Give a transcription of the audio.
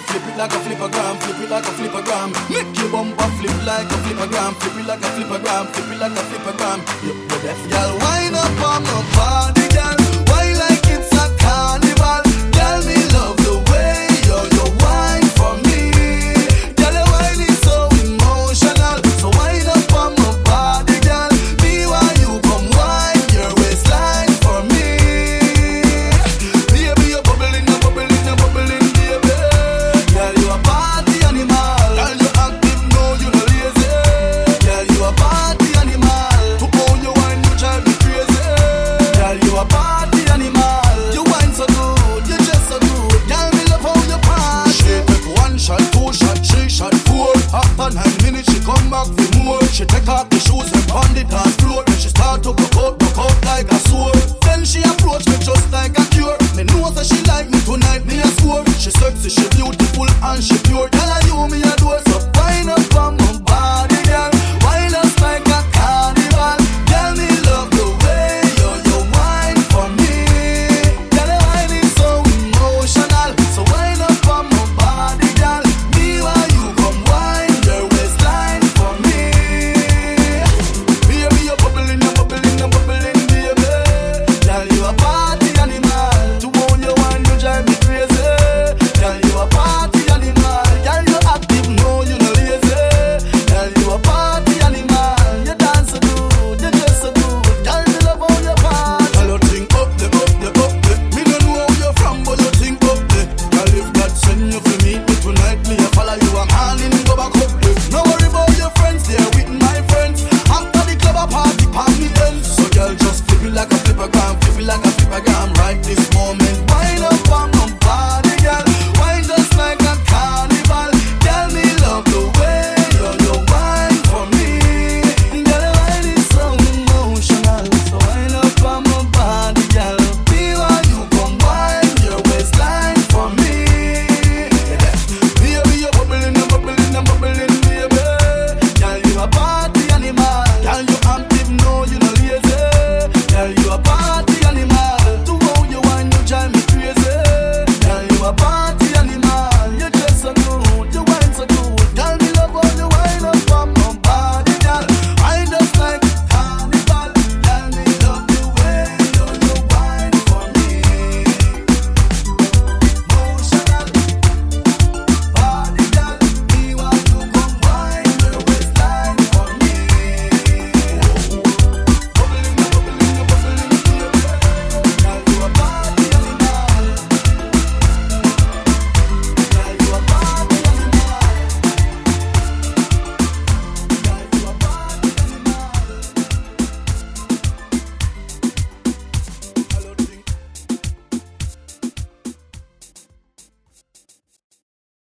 flip it like a flipper gram, flip it like a flipper gram. Make your bumper flip like a flipper gram, flip it like a flipper gram, flip it like a flipper gram. You're the deaf y'all She take off the shoes and on the dance floor. Then she start to broke out, broke out like a sword. Then she approach me just like a cure. Me know that she like me tonight, me a score. She sexy, she beautiful and she pure. girl, just flip you like a